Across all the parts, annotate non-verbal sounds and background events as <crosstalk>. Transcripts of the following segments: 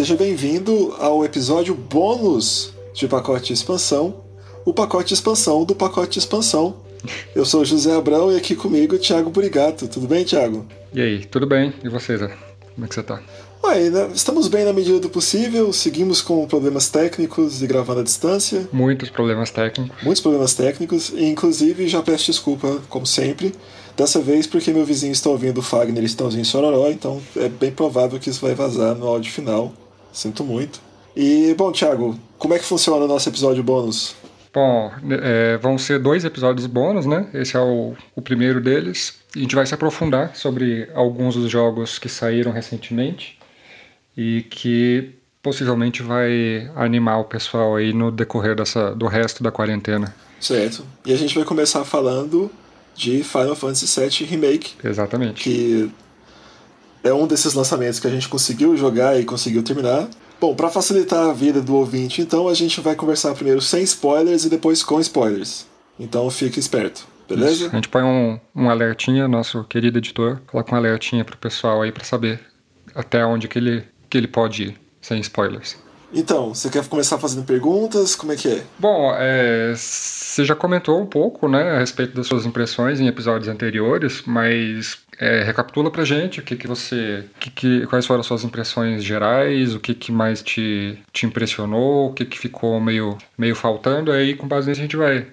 Seja bem-vindo ao episódio bônus de pacote de expansão, o pacote de expansão do pacote de expansão. Eu sou José Abrão e aqui comigo Thiago Burigato. Tudo bem, Thiago? E aí, tudo bem? E você, Zé? Como é que você tá? Ué, né, estamos bem na medida do possível, seguimos com problemas técnicos e gravando à distância. Muitos problemas técnicos. Muitos problemas técnicos, e inclusive já peço desculpa, como sempre, dessa vez porque meu vizinho está ouvindo o Fagner e Estãozinho Sororó, então é bem provável que isso vai vazar no áudio final. Sinto muito. E, bom, Thiago, como é que funciona o nosso episódio bônus? Bom, é, vão ser dois episódios bônus, né? Esse é o, o primeiro deles. A gente vai se aprofundar sobre alguns dos jogos que saíram recentemente e que possivelmente vai animar o pessoal aí no decorrer dessa, do resto da quarentena. Certo. E a gente vai começar falando de Final Fantasy VII Remake. Exatamente. Que é um desses lançamentos que a gente conseguiu jogar e conseguiu terminar. Bom, para facilitar a vida do ouvinte, então a gente vai conversar primeiro sem spoilers e depois com spoilers. Então fique esperto, beleza? Isso. A gente põe um, um alertinha, nosso querido editor, coloca um alertinha pro pessoal aí para saber até onde que ele que ele pode ir, sem spoilers. Então, você quer começar fazendo perguntas? Como é que é? Bom, é, você já comentou um pouco né, a respeito das suas impressões em episódios anteriores, mas é, recapitula pra gente o que, que você. Que, que, quais foram as suas impressões gerais, o que, que mais te, te impressionou, o que, que ficou meio, meio faltando, aí com base nisso a gente vai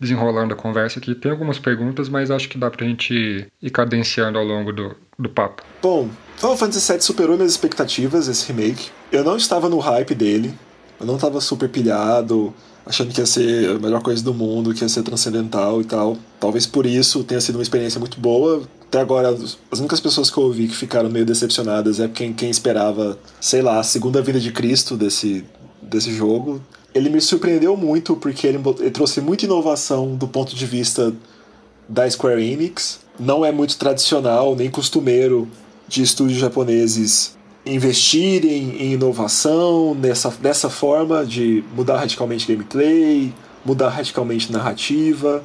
desenrolando a conversa aqui. Tem algumas perguntas, mas acho que dá pra gente ir cadenciando ao longo do, do papo. Bom, Final Fantasy VII superou minhas expectativas, esse remake. Eu não estava no hype dele, eu não estava super pilhado, achando que ia ser a melhor coisa do mundo, que ia ser transcendental e tal. Talvez por isso tenha sido uma experiência muito boa. Até agora, as únicas pessoas que eu ouvi que ficaram meio decepcionadas é quem, quem esperava, sei lá, a segunda vida de Cristo desse, desse jogo. Ele me surpreendeu muito porque ele, ele trouxe muita inovação do ponto de vista da Square Enix. Não é muito tradicional nem costumeiro de estúdios japoneses investirem em inovação nessa, dessa forma de mudar radicalmente gameplay, mudar radicalmente narrativa.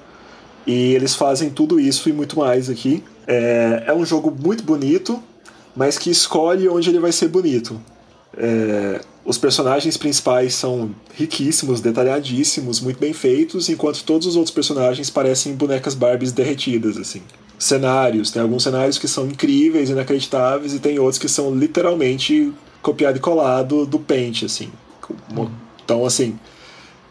E eles fazem tudo isso e muito mais aqui. É, é um jogo muito bonito, mas que escolhe onde ele vai ser bonito. É, os personagens principais são riquíssimos, detalhadíssimos, muito bem feitos, enquanto todos os outros personagens parecem bonecas Barbies derretidas, assim cenários. Tem alguns cenários que são incríveis, inacreditáveis, e tem outros que são literalmente copiado e colado do Paint, assim. Então, assim,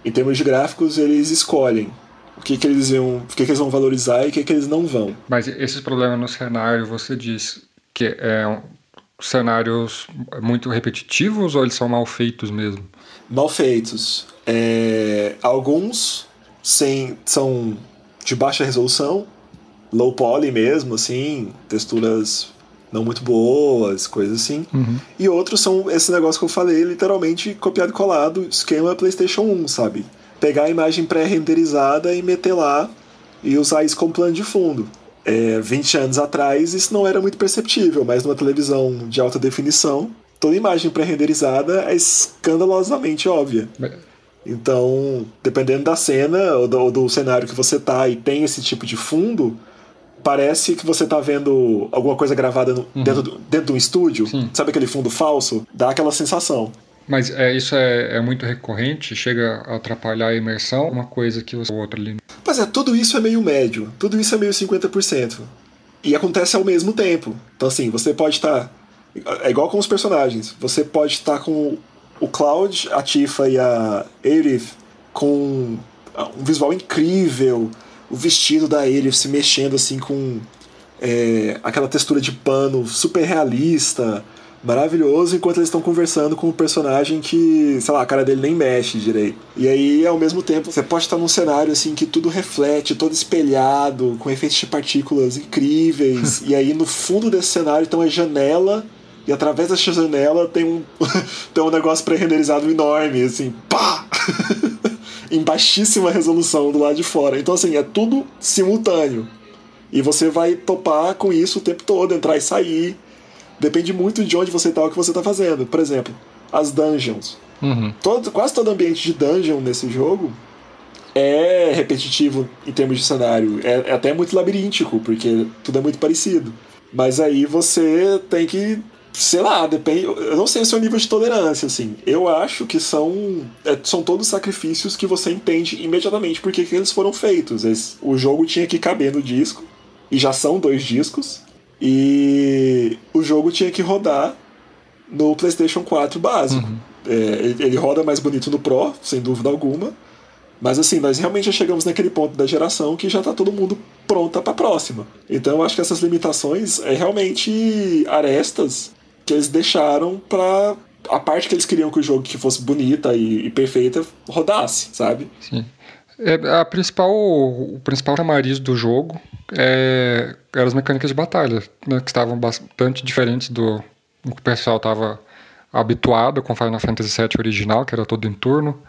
em termos de gráficos, eles escolhem o que, que eles vão, o que, que eles vão valorizar e o que, que eles não vão. Mas esses problemas no cenário, você diz que é cenários muito repetitivos ou eles são mal feitos mesmo? Mal feitos. É, alguns sem, são de baixa resolução, low poly mesmo, assim, texturas não muito boas, coisas assim. Uhum. E outros são esse negócio que eu falei, literalmente copiado e colado, esquema PlayStation 1, sabe? Pegar a imagem pré-renderizada e meter lá e usar isso como plano de fundo. É, 20 anos atrás isso não era muito perceptível, mas numa televisão de alta definição, toda imagem pré-renderizada é escandalosamente óbvia. Então, dependendo da cena ou do, ou do cenário que você tá e tem esse tipo de fundo, parece que você tá vendo alguma coisa gravada no, uhum. dentro, do, dentro de um estúdio. Sim. Sabe aquele fundo falso? Dá aquela sensação. Mas é, isso é, é, muito recorrente? Chega a atrapalhar a imersão? Uma coisa que o outro ali. Pois é, tudo isso é meio médio. Tudo isso é meio 50%. E acontece ao mesmo tempo. Então, assim, você pode estar. Tá, é igual com os personagens. Você pode estar tá com o Cloud, a Tifa e a Aerith com um visual incrível, o vestido da ele se mexendo assim com é, aquela textura de pano super realista, maravilhoso, enquanto eles estão conversando com o um personagem que, sei lá, a cara dele nem mexe direito. E aí, ao mesmo tempo, você pode estar num cenário assim que tudo reflete, todo espelhado, com efeitos de partículas incríveis. <laughs> e aí, no fundo desse cenário, tem uma janela. E através dessa janela tem um, <laughs> tem um negócio pré-renderizado enorme, assim, pá! <laughs> em baixíssima resolução do lado de fora. Então, assim, é tudo simultâneo. E você vai topar com isso o tempo todo, entrar e sair. Depende muito de onde você está, o que você está fazendo. Por exemplo, as dungeons. Uhum. Todo, quase todo ambiente de dungeon nesse jogo é repetitivo em termos de cenário. É, é até muito labiríntico, porque tudo é muito parecido. Mas aí você tem que sei lá, depende. Eu não sei o seu nível de tolerância, assim. Eu acho que são. É, são todos sacrifícios que você entende imediatamente porque que eles foram feitos. Esse, o jogo tinha que caber no disco, e já são dois discos. E o jogo tinha que rodar no PlayStation 4 básico. Uhum. É, ele, ele roda mais bonito no Pro, sem dúvida alguma. Mas assim, nós realmente já chegamos naquele ponto da geração que já está todo mundo pronta para a próxima. Então eu acho que essas limitações é realmente arestas que eles deixaram para a parte que eles queriam que o jogo que fosse bonita e, e perfeita rodasse, sabe? Sim. É, a principal, o principal chamariz do jogo é, eram as mecânicas de batalha, né, que estavam bastante diferentes do, do que o pessoal estava habituado com Final Fantasy VII original, que era todo em turno,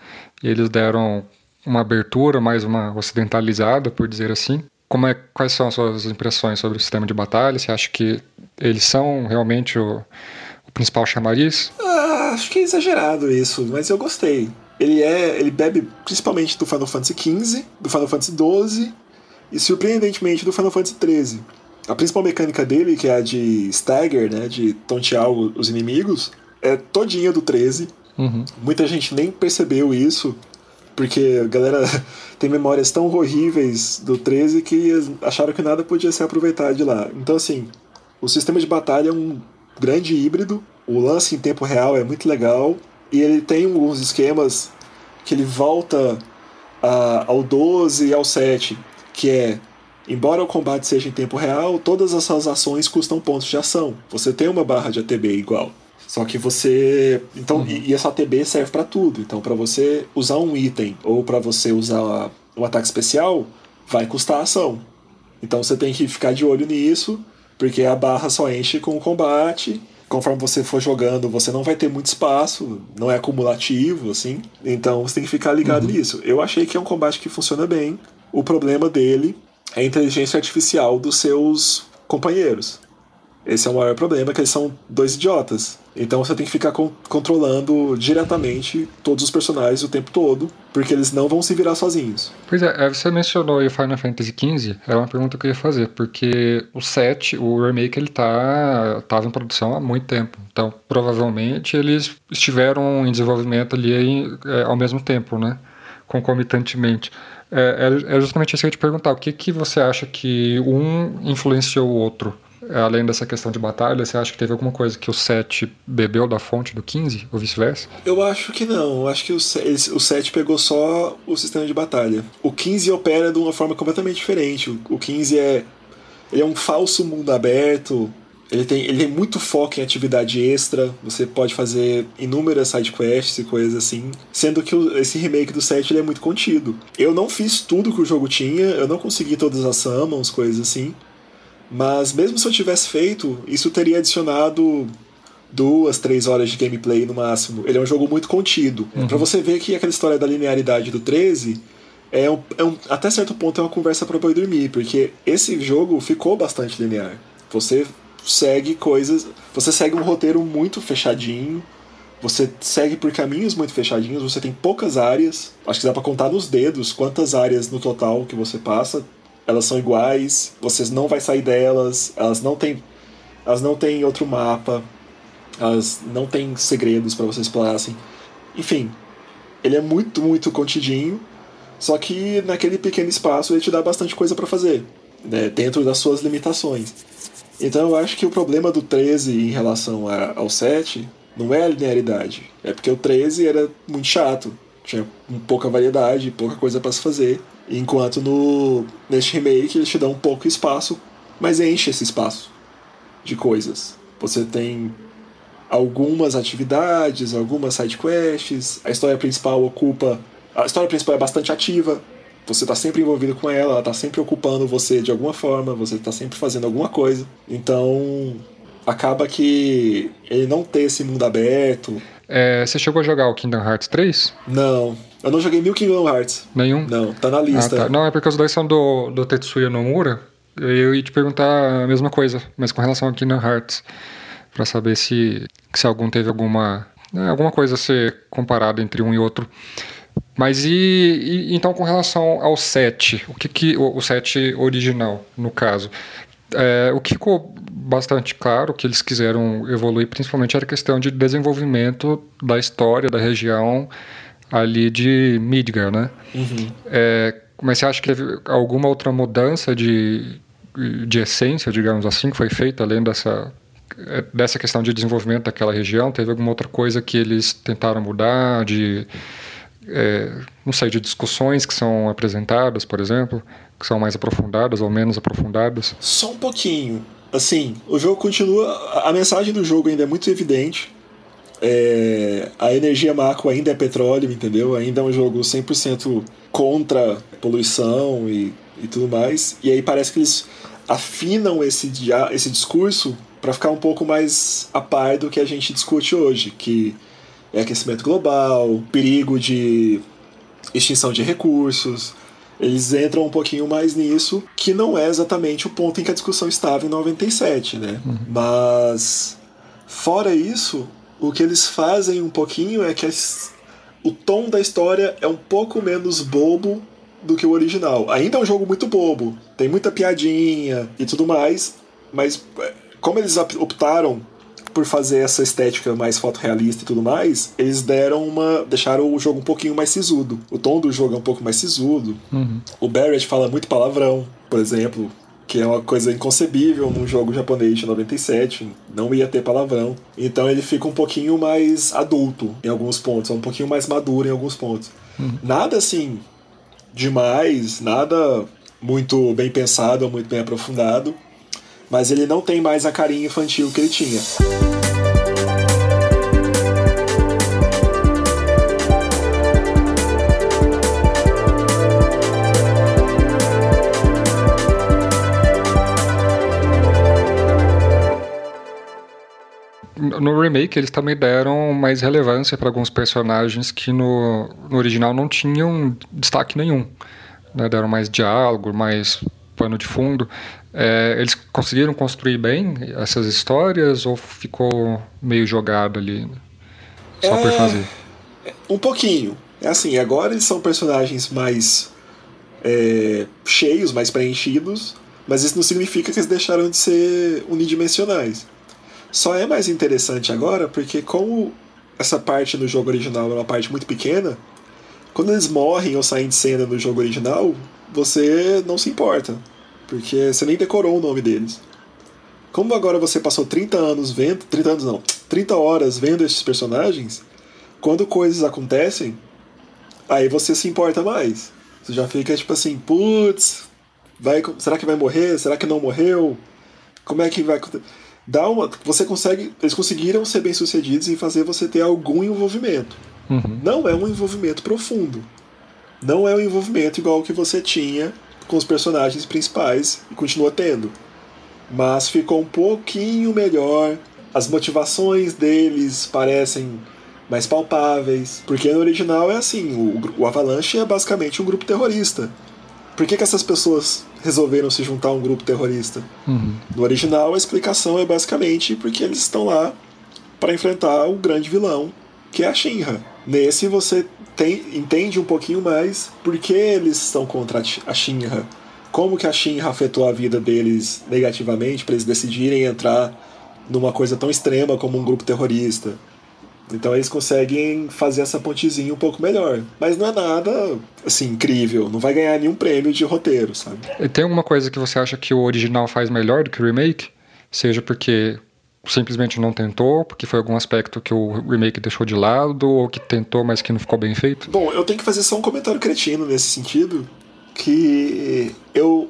e eles deram uma abertura, mais uma ocidentalizada, por dizer assim. Como é, quais são as suas impressões sobre o sistema de batalha? Você acha que eles são realmente o, o principal chamariz? Ah, acho que é exagerado isso, mas eu gostei. Ele é, ele bebe principalmente do Final Fantasy XV, do Final Fantasy XII e surpreendentemente do Final Fantasy XIII. A principal mecânica dele, que é a de stagger, né, de tontear os inimigos, é todinha do 13. Uhum. Muita gente nem percebeu isso, porque a galera <laughs> tem memórias tão horríveis do 13 que acharam que nada podia ser aproveitado de lá. Então, assim, o sistema de batalha é um grande híbrido, o lance em tempo real é muito legal, e ele tem alguns esquemas que ele volta a, ao 12 e ao 7, que é Embora o combate seja em tempo real, todas as suas ações custam pontos de ação. Você tem uma barra de ATB igual. Só que você. Então, uhum. e, e essa ATB serve para tudo. Então, para você usar um item ou para você usar um ataque especial, vai custar ação. Então você tem que ficar de olho nisso, porque a barra só enche com o combate. Conforme você for jogando, você não vai ter muito espaço, não é acumulativo, assim. Então você tem que ficar ligado uhum. nisso. Eu achei que é um combate que funciona bem. O problema dele é a inteligência artificial dos seus companheiros. Esse é o maior problema, que eles são dois idiotas. Então você tem que ficar con controlando diretamente todos os personagens o tempo todo, porque eles não vão se virar sozinhos. Pois é, você mencionou o Final Fantasy XV, era uma pergunta que eu ia fazer, porque o 7, o remake, ele tá tava em produção há muito tempo. Então, provavelmente eles estiveram em desenvolvimento ali é, ao mesmo tempo, né? Concomitantemente. É, é, é justamente isso que eu ia te perguntar. O que, que você acha que um influenciou o outro? Além dessa questão de batalha, você acha que teve alguma coisa que o 7 bebeu da fonte do 15 ou vice-versa? Eu acho que não. Eu acho que o 7, o 7 pegou só o sistema de batalha. O 15 opera de uma forma completamente diferente. O 15 é, ele é um falso mundo aberto. Ele tem, ele tem muito foco em atividade extra. Você pode fazer inúmeras sidequests e coisas assim. Sendo que o, esse remake do 7 ele é muito contido. Eu não fiz tudo que o jogo tinha, eu não consegui todas as summons, coisas assim. Mas mesmo se eu tivesse feito, isso teria adicionado duas, três horas de gameplay no máximo. Ele é um jogo muito contido. Uhum. para você ver que aquela história da linearidade do 13 é um, é um, até certo ponto é uma conversa para boi dormir, porque esse jogo ficou bastante linear. Você segue coisas. Você segue um roteiro muito fechadinho. Você segue por caminhos muito fechadinhos. Você tem poucas áreas. Acho que dá para contar nos dedos quantas áreas no total que você passa. Elas são iguais. Você não vai sair delas. Elas não têm. Elas não têm outro mapa. Elas não têm segredos para você explorar assim. Enfim, ele é muito, muito contidinho. Só que naquele pequeno espaço ele te dá bastante coisa para fazer, né, dentro das suas limitações. Então eu acho que o problema do 13 em relação a, ao 7 não é a linearidade. É porque o 13 era muito chato. Tinha pouca variedade, pouca coisa para se fazer. Enquanto no neste remake eles te dão um pouco espaço, mas enche esse espaço de coisas. Você tem algumas atividades, algumas side quests, a história principal ocupa. A história principal é bastante ativa, você está sempre envolvido com ela, ela está sempre ocupando você de alguma forma, você está sempre fazendo alguma coisa. Então, acaba que ele não ter esse mundo aberto. É, você chegou a jogar o Kingdom Hearts 3? Não. Eu não joguei mil Kingdom Hearts. Nenhum? Não, tá na lista. Ah, tá. Não, é porque os dois são do, do Tetsuya Nomura. Eu ia te perguntar a mesma coisa, mas com relação ao Kingdom Hearts. para saber se, se algum teve alguma, né, alguma coisa a ser comparada entre um e outro. Mas e, e, então com relação ao set, o que, que o, o set original, no caso, É, o que ficou bastante claro que eles quiseram evoluir, principalmente era a questão de desenvolvimento da história da região ali de Midgar, né? Uhum. É, mas você acha que teve alguma outra mudança de, de essência, digamos assim, que foi feita além dessa é, dessa questão de desenvolvimento daquela região? Teve alguma outra coisa que eles tentaram mudar de é, não sei, de discussões que são apresentadas, por exemplo, que são mais aprofundadas ou menos aprofundadas? Só um pouquinho. Assim, o jogo continua. A mensagem do jogo ainda é muito evidente. É, a energia macro ainda é petróleo, entendeu? Ainda é um jogo 100% contra poluição e, e tudo mais. E aí parece que eles afinam esse, esse discurso para ficar um pouco mais a par do que a gente discute hoje, que é aquecimento global, perigo de extinção de recursos. Eles entram um pouquinho mais nisso, que não é exatamente o ponto em que a discussão estava em 97, né? Uhum. Mas fora isso, o que eles fazem um pouquinho é que o tom da história é um pouco menos bobo do que o original. Ainda é um jogo muito bobo, tem muita piadinha e tudo mais, mas é, como eles optaram por fazer essa estética mais fotorrealista e tudo mais, eles deram uma. deixaram o jogo um pouquinho mais sisudo. O tom do jogo é um pouco mais sisudo. Uhum. O Barrett fala muito palavrão, por exemplo, que é uma coisa inconcebível num jogo japonês de 97, não ia ter palavrão. Então ele fica um pouquinho mais adulto em alguns pontos, um pouquinho mais maduro em alguns pontos. Uhum. Nada assim demais, nada muito bem pensado ou muito bem aprofundado, mas ele não tem mais a carinha infantil que ele tinha. no remake eles também deram mais relevância para alguns personagens que no, no, original não tinham destaque nenhum. Né? Deram mais diálogo, mais pano de fundo. É, eles conseguiram construir bem essas histórias ou ficou meio jogado ali? Só é, por fazer? Um pouquinho. É assim, agora eles são personagens mais é, cheios, mais preenchidos, mas isso não significa que eles deixaram de ser unidimensionais. Só é mais interessante agora porque, como essa parte no jogo original é uma parte muito pequena, quando eles morrem ou saem de cena no jogo original, você não se importa, porque você nem decorou o nome deles. Como agora você passou 30 anos vendo, 30 anos não, 30 horas vendo esses personagens, quando coisas acontecem, aí você se importa mais. Você já fica tipo assim, putz, vai, será que vai morrer? Será que não morreu? Como é que vai acontecer? dá uma. Você consegue. Eles conseguiram ser bem sucedidos em fazer você ter algum envolvimento. Uhum. Não é um envolvimento profundo. Não é um envolvimento igual que você tinha com os personagens principais e continua tendo. Mas ficou um pouquinho melhor. As motivações deles parecem mais palpáveis. Porque no original é assim: o, o Avalanche é basicamente um grupo terrorista. Por que, que essas pessoas resolveram se juntar a um grupo terrorista? Uhum. No original, a explicação é basicamente porque eles estão lá para enfrentar o grande vilão, que é a Shinra. Nesse, você tem, entende um pouquinho mais por que eles estão contra a Shinra. Como que a Shinra afetou a vida deles negativamente para eles decidirem entrar numa coisa tão extrema como um grupo terrorista. Então eles conseguem fazer essa pontezinha um pouco melhor. Mas não é nada, assim, incrível. Não vai ganhar nenhum prêmio de roteiro, sabe? Tem alguma coisa que você acha que o original faz melhor do que o remake? Seja porque simplesmente não tentou, porque foi algum aspecto que o remake deixou de lado, ou que tentou, mas que não ficou bem feito? Bom, eu tenho que fazer só um comentário cretino nesse sentido, que eu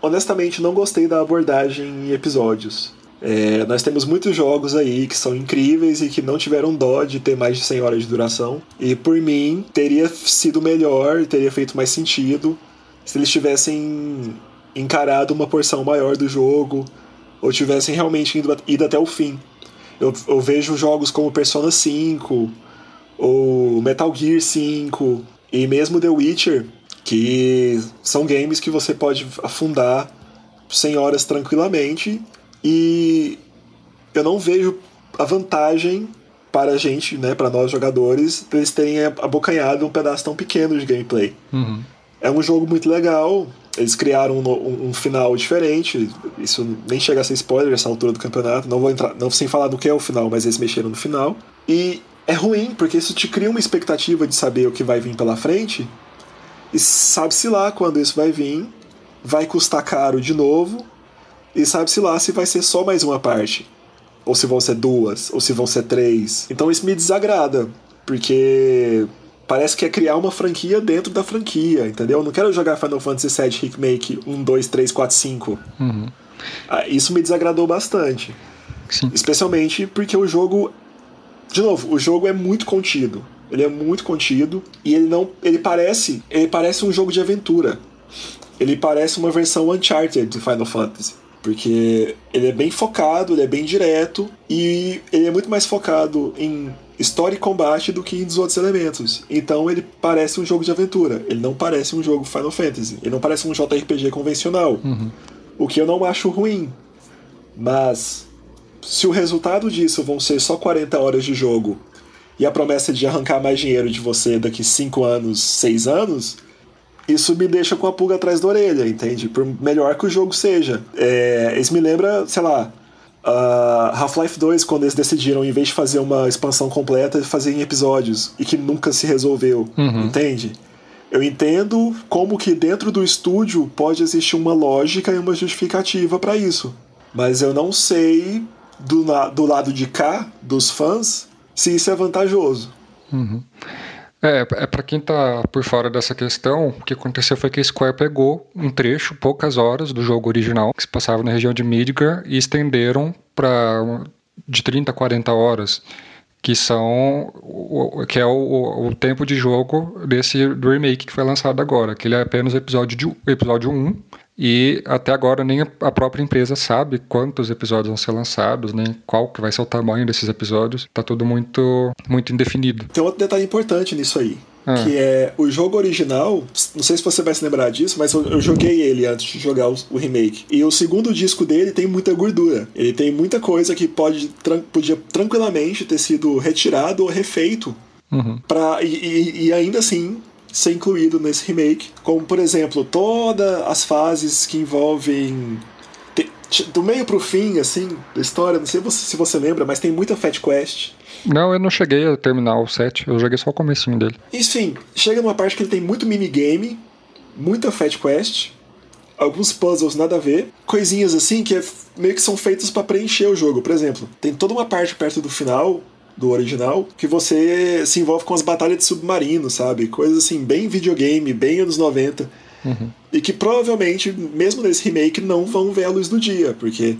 honestamente não gostei da abordagem em episódios. É, nós temos muitos jogos aí que são incríveis e que não tiveram dó de ter mais de 100 horas de duração. E por mim, teria sido melhor, teria feito mais sentido se eles tivessem encarado uma porção maior do jogo ou tivessem realmente ido, ido até o fim. Eu, eu vejo jogos como Persona 5 ou Metal Gear 5 e mesmo The Witcher, que são games que você pode afundar 100 horas tranquilamente e eu não vejo a vantagem para a gente, né, para nós jogadores, eles terem abocanhado um pedaço tão pequeno de gameplay. Uhum. É um jogo muito legal. Eles criaram um, um, um, final diferente. Isso nem chega a ser spoiler nessa altura do campeonato. Não vou entrar, não sem falar do que é o final, mas eles mexeram no final. E é ruim, porque isso te cria uma expectativa de saber o que vai vir pela frente. E sabe-se lá quando isso vai vir, vai custar caro de novo. E sabe-se lá se vai ser só mais uma parte. Ou se vão ser duas, ou se vão ser três. Então isso me desagrada, porque parece que é criar uma franquia dentro da franquia, entendeu? Eu não quero jogar Final Fantasy VII Remake 1, 2, 3, 4, 5. Uhum. Isso me desagradou bastante. Sim. Especialmente porque o jogo. De novo, o jogo é muito contido. Ele é muito contido e ele não. Ele parece. Ele parece um jogo de aventura. Ele parece uma versão Uncharted de Final Fantasy. Porque ele é bem focado, ele é bem direto e ele é muito mais focado em história e combate do que dos outros elementos. Então ele parece um jogo de aventura. Ele não parece um jogo Final Fantasy. Ele não parece um JRPG convencional. Uhum. O que eu não acho ruim. Mas se o resultado disso vão ser só 40 horas de jogo e a promessa de arrancar mais dinheiro de você daqui 5 anos, 6 anos, isso me deixa com a pulga atrás da orelha, entende? Por melhor que o jogo seja. É, isso me lembra, sei lá, Uh, Half-Life 2, quando eles decidiram, em vez de fazer uma expansão completa, fazer em episódios e que nunca se resolveu, uhum. entende? Eu entendo como que dentro do estúdio pode existir uma lógica e uma justificativa para isso, mas eu não sei do, do lado de cá, dos fãs, se isso é vantajoso. Uhum. É, é para quem tá por fora dessa questão, o que aconteceu foi que a Square pegou um trecho, poucas horas do jogo original, que se passava na região de Midgar, e estenderam para de 30 a 40 horas, que são que é o, o, tempo de jogo desse remake que foi lançado agora, que ele é apenas o episódio episódio 1 e até agora nem a própria empresa sabe quantos episódios vão ser lançados, nem qual que vai ser o tamanho desses episódios. Tá tudo muito, muito indefinido. Tem outro detalhe importante nisso aí. Ah. Que é o jogo original, não sei se você vai se lembrar disso, mas eu, eu joguei ele antes de jogar o, o, remake. E o segundo disco dele tem muita gordura. Ele tem muita coisa que pode tran podia tranquilamente ter sido retirado ou refeito. Uhum. Pra, e, e, e ainda assim ser incluído nesse remake, como por exemplo todas as fases que envolvem do meio pro fim, assim, da história, não sei se você lembra, mas tem muita Fat Quest. Não, eu não cheguei a terminar o set, eu joguei só o comecinho dele. Enfim, chega numa parte que ele tem muito minigame, muita Fat Quest, alguns puzzles nada a ver, coisinhas assim que é, meio que são feitas para preencher o jogo. Por exemplo, tem toda uma parte perto do final do original, que você se envolve com as batalhas de submarino, sabe? Coisas assim, bem videogame, bem anos 90. Uhum. E que provavelmente, mesmo nesse remake, não vão ver a luz do dia, porque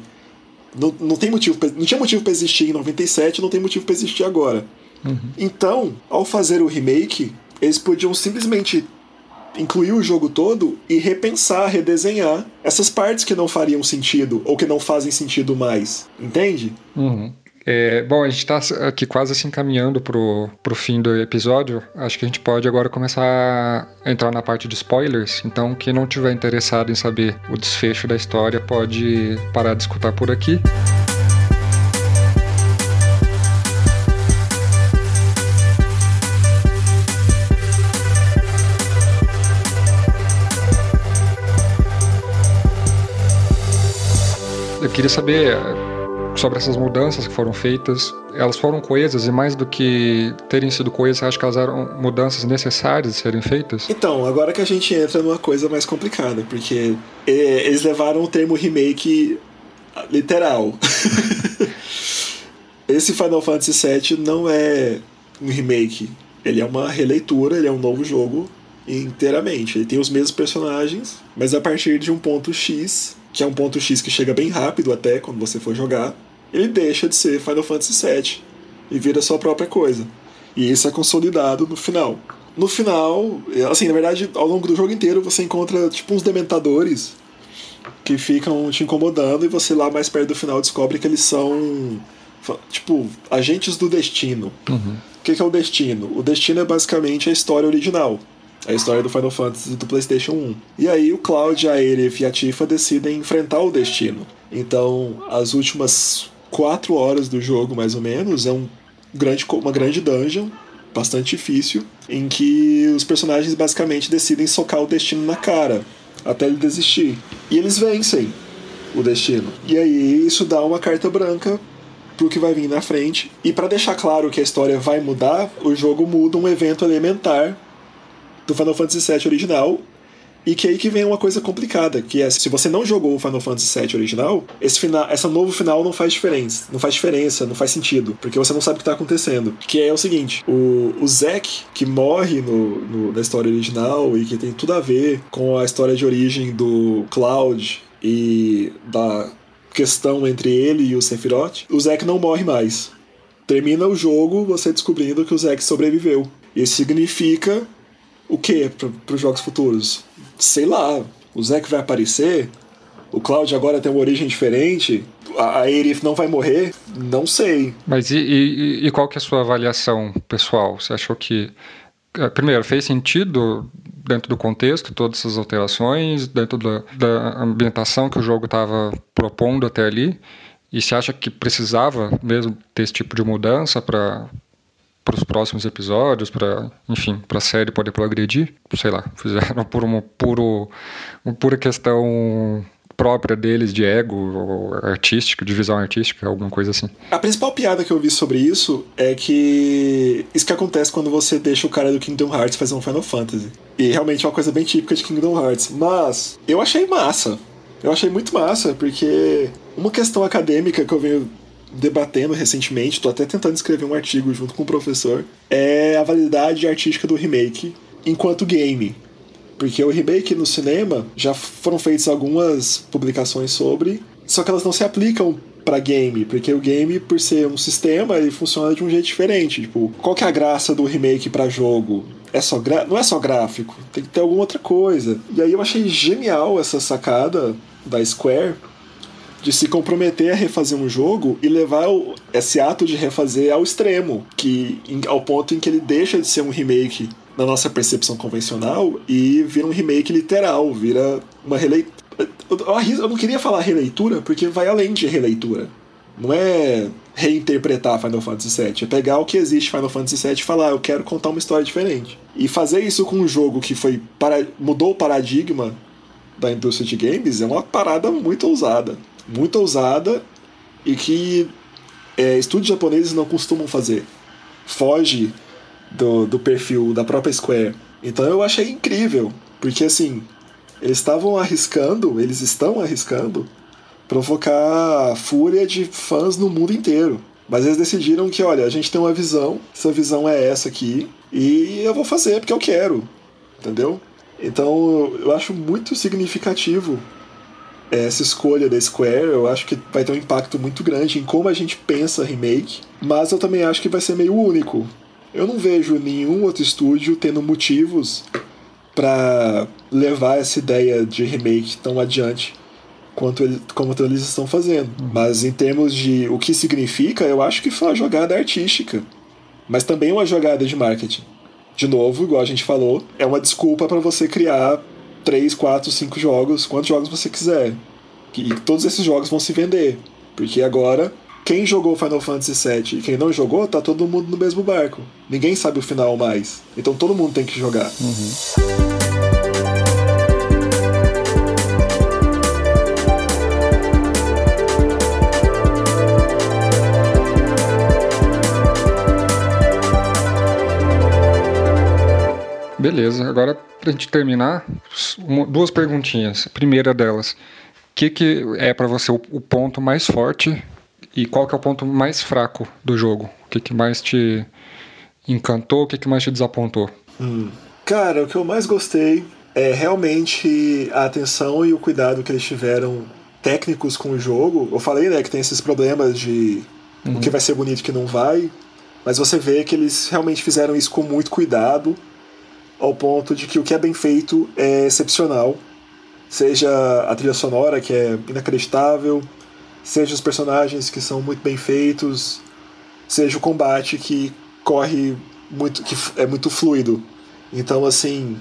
não, não tem motivo, não tinha motivo para existir em 97, não tem motivo para existir agora. Uhum. Então, ao fazer o remake, eles podiam simplesmente incluir o jogo todo e repensar, redesenhar essas partes que não fariam sentido ou que não fazem sentido mais. Entende? Uhum. É, bom, a gente está aqui quase se encaminhando pro, pro fim do episódio. Acho que a gente pode agora começar a entrar na parte de spoilers. Então, quem não tiver interessado em saber o desfecho da história pode parar de escutar por aqui. Eu queria saber sobre essas mudanças que foram feitas. Elas foram coesas e mais do que terem sido coesas, acho que elas eram mudanças necessárias de serem feitas? Então, agora que a gente entra numa coisa mais complicada, porque é, eles levaram o termo remake literal. <laughs> Esse Final Fantasy VII não é um remake, ele é uma releitura, ele é um novo jogo inteiramente. Ele tem os mesmos personagens, mas a partir de um ponto X que é um ponto X que chega bem rápido até quando você for jogar, ele deixa de ser Final Fantasy VII e vira sua própria coisa. E isso é consolidado no final. No final, assim, na verdade, ao longo do jogo inteiro você encontra tipo uns dementadores que ficam te incomodando e você lá mais perto do final descobre que eles são tipo agentes do destino. Uhum. O que é o destino? O destino é basicamente a história original a história do Final Fantasy do PlayStation 1. E aí o Cloud, a Aerith e a Tifa decidem enfrentar o destino. Então, as últimas quatro horas do jogo, mais ou menos, é um grande, uma grande dungeon bastante difícil, em que os personagens basicamente decidem socar o destino na cara, até ele desistir. E eles vencem o destino. E aí isso dá uma carta branca pro que vai vir na frente. E para deixar claro que a história vai mudar, o jogo muda um evento elementar do Final Fantasy VII original. E que aí que vem uma coisa complicada, que é se você não jogou o Final Fantasy VII original, esse final, essa novo final não faz diferença, não faz diferença, não faz sentido, porque você não sabe o que está acontecendo. Que é o seguinte, o, o Zack, que morre no, no, na história original e que tem tudo a ver com a história de origem do Cloud e da questão entre ele e o Sephiroth, o Zack não morre mais. Termina o jogo você descobrindo que o Zack sobreviveu. Isso significa o que para os jogos futuros? Sei lá, o Zack vai aparecer? O Cloud agora tem uma origem diferente? A Aerith não vai morrer? Não sei. Mas e, e, e qual que é a sua avaliação pessoal? Você achou que eh, primeiro, fez sentido dentro do contexto, todas essas alterações, dentro da, da ambientação que o jogo estava propondo até ali? E você acha que precisava mesmo ter esse tipo de mudança para para os próximos episódios, para enfim, para a série poder progredir? Sei lá, fizeram por uma puro, uma pura questão própria deles de ego artístico, de visão artística, alguma coisa assim. A principal piada que eu vi sobre isso é que isso que acontece quando você deixa o cara do Kingdom Hearts fazer um Final Fantasy. E realmente é uma coisa bem típica de Kingdom Hearts. Mas eu achei massa. Eu achei muito massa, porque uma questão acadêmica que eu venho debatendo recentemente, tô até tentando escrever um artigo junto com o professor, é a validade artística do remake enquanto game. Porque o remake no cinema já foram feitas algumas publicações sobre, só que elas não se aplicam para game, porque o game, por ser um sistema, ele funciona de um jeito diferente. Tipo, qual que é a graça do remake para jogo? É só gra... não é só gráfico, tem que ter alguma outra coisa. E aí eu achei genial essa sacada da Square de se comprometer a refazer um jogo e levar o, esse ato de refazer ao extremo, que ao ponto em que ele deixa de ser um remake na nossa percepção convencional e vira um remake literal, vira uma releitura. Eu não queria falar releitura porque vai além de releitura. Não é reinterpretar Final Fantasy VII, é pegar o que existe Final Fantasy VII e falar, eu quero contar uma história diferente. E fazer isso com um jogo que foi para... mudou o paradigma da indústria de games é uma parada muito ousada. Muito ousada e que é, estúdios japoneses não costumam fazer. Foge do, do perfil da própria Square. Então eu achei incrível, porque assim, eles estavam arriscando, eles estão arriscando provocar fúria de fãs no mundo inteiro. Mas eles decidiram que, olha, a gente tem uma visão, essa visão é essa aqui, e eu vou fazer porque eu quero, entendeu? Então eu acho muito significativo essa escolha da Square. Eu acho que vai ter um impacto muito grande em como a gente pensa remake, mas eu também acho que vai ser meio único, eu não vejo nenhum outro estúdio tendo motivos para levar essa ideia de remake tão adiante quanto ele, como eles estão fazendo. Uhum. Mas em termos de o que significa, eu acho que foi uma jogada artística, mas também uma jogada de marketing. De novo, igual a gente falou, é uma desculpa para você criar 3, 4, 5 jogos, quantos jogos você quiser. E todos esses jogos vão se vender. Porque agora quem jogou Final Fantasy VII e quem não jogou, tá todo mundo no mesmo barco. Ninguém sabe o final mais. Então todo mundo tem que jogar. Uhum. Beleza, agora pra gente terminar, duas perguntinhas. A primeira delas, o que, que é para você o ponto mais forte e qual que é o ponto mais fraco do jogo? O que, que mais te encantou? O que, que mais te desapontou? Hum. Cara, o que eu mais gostei é realmente a atenção e o cuidado que eles tiveram técnicos com o jogo. Eu falei, né, que tem esses problemas de uhum. o que vai ser bonito e o que não vai, mas você vê que eles realmente fizeram isso com muito cuidado, ao ponto de que o que é bem feito é excepcional. Seja a trilha sonora, que é inacreditável, seja os personagens que são muito bem feitos, seja o combate que corre muito, que é muito fluido. Então, assim,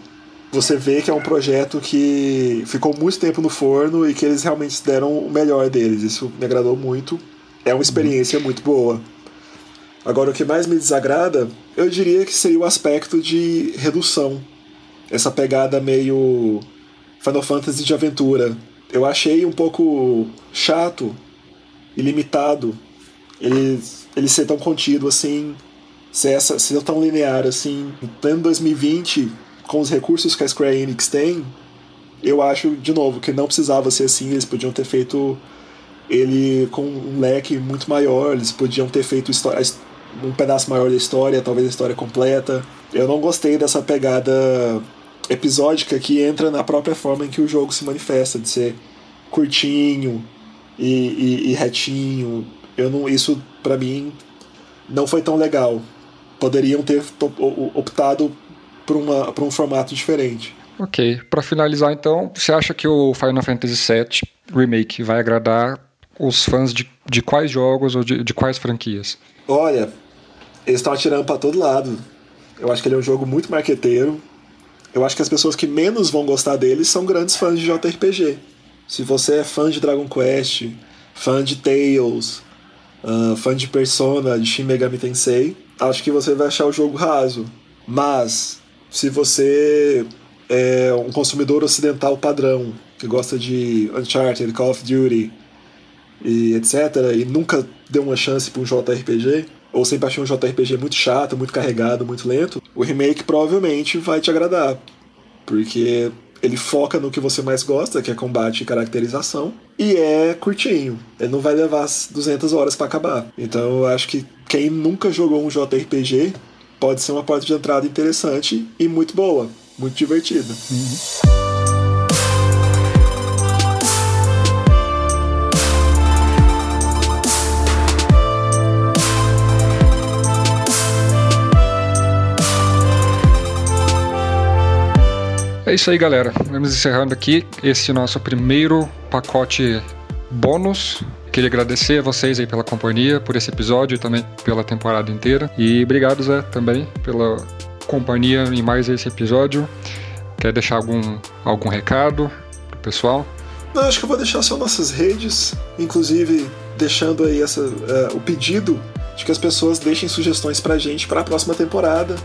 você vê que é um projeto que ficou muito tempo no forno e que eles realmente deram o melhor deles. Isso me agradou muito. É uma experiência muito boa. Agora, o que mais me desagrada, eu diria que seria o aspecto de redução. Essa pegada meio Final Fantasy de aventura. Eu achei um pouco chato e limitado ele, ele ser tão contido assim, ser, essa, ser tão linear assim. Em pleno 2020, com os recursos que a Square Enix tem, eu acho, de novo, que não precisava ser assim, eles podiam ter feito ele com um leque muito maior, eles podiam ter feito história, um pedaço maior da história, talvez a história completa. Eu não gostei dessa pegada episódica que entra na própria forma em que o jogo se manifesta, de ser curtinho e, e, e retinho. Eu não, isso para mim não foi tão legal. Poderiam ter optado por, uma, por um formato diferente. Ok, para finalizar então, você acha que o Final Fantasy VII Remake vai agradar os fãs de, de quais jogos ou de, de quais franquias? Olha, eles estão atirando para todo lado. Eu acho que ele é um jogo muito marqueteiro. Eu acho que as pessoas que menos vão gostar dele são grandes fãs de JRPG. Se você é fã de Dragon Quest, fã de Tales, uh, fã de Persona, de Shin Megami Tensei, acho que você vai achar o jogo raso. Mas, se você é um consumidor ocidental padrão, que gosta de Uncharted, Call of Duty e etc., e nunca deu uma chance para um JRPG, ou sempre achou um JRPG muito chato, muito carregado, muito lento, o remake provavelmente vai te agradar. Porque ele foca no que você mais gosta, que é combate e caracterização, e é curtinho. Ele não vai levar 200 horas para acabar. Então eu acho que quem nunca jogou um JRPG pode ser uma porta de entrada interessante e muito boa, muito divertida. Uhum. É isso aí, galera. Vamos encerrando aqui esse nosso primeiro pacote bônus. Queria agradecer a vocês aí pela companhia, por esse episódio e também pela temporada inteira. E obrigado, Zé, também pela companhia em mais esse episódio. Quer deixar algum, algum recado pro pessoal? Não, acho que eu vou deixar só nossas redes, inclusive deixando aí essa, uh, o pedido de que as pessoas deixem sugestões pra gente para a próxima temporada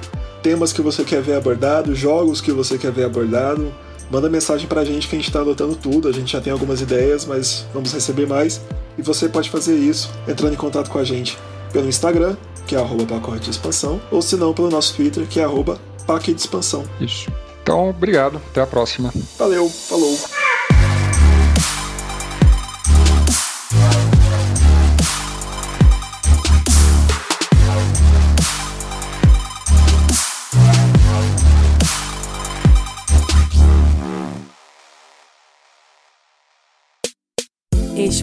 temas que você quer ver abordado, jogos que você quer ver abordado. Manda mensagem pra gente que a gente tá anotando tudo. A gente já tem algumas ideias, mas vamos receber mais. E você pode fazer isso entrando em contato com a gente pelo Instagram, que é arroba pacote de expansão, ou se não pelo nosso Twitter, que é arroba de expansão. Isso. Então, obrigado. Até a próxima. Valeu. Falou.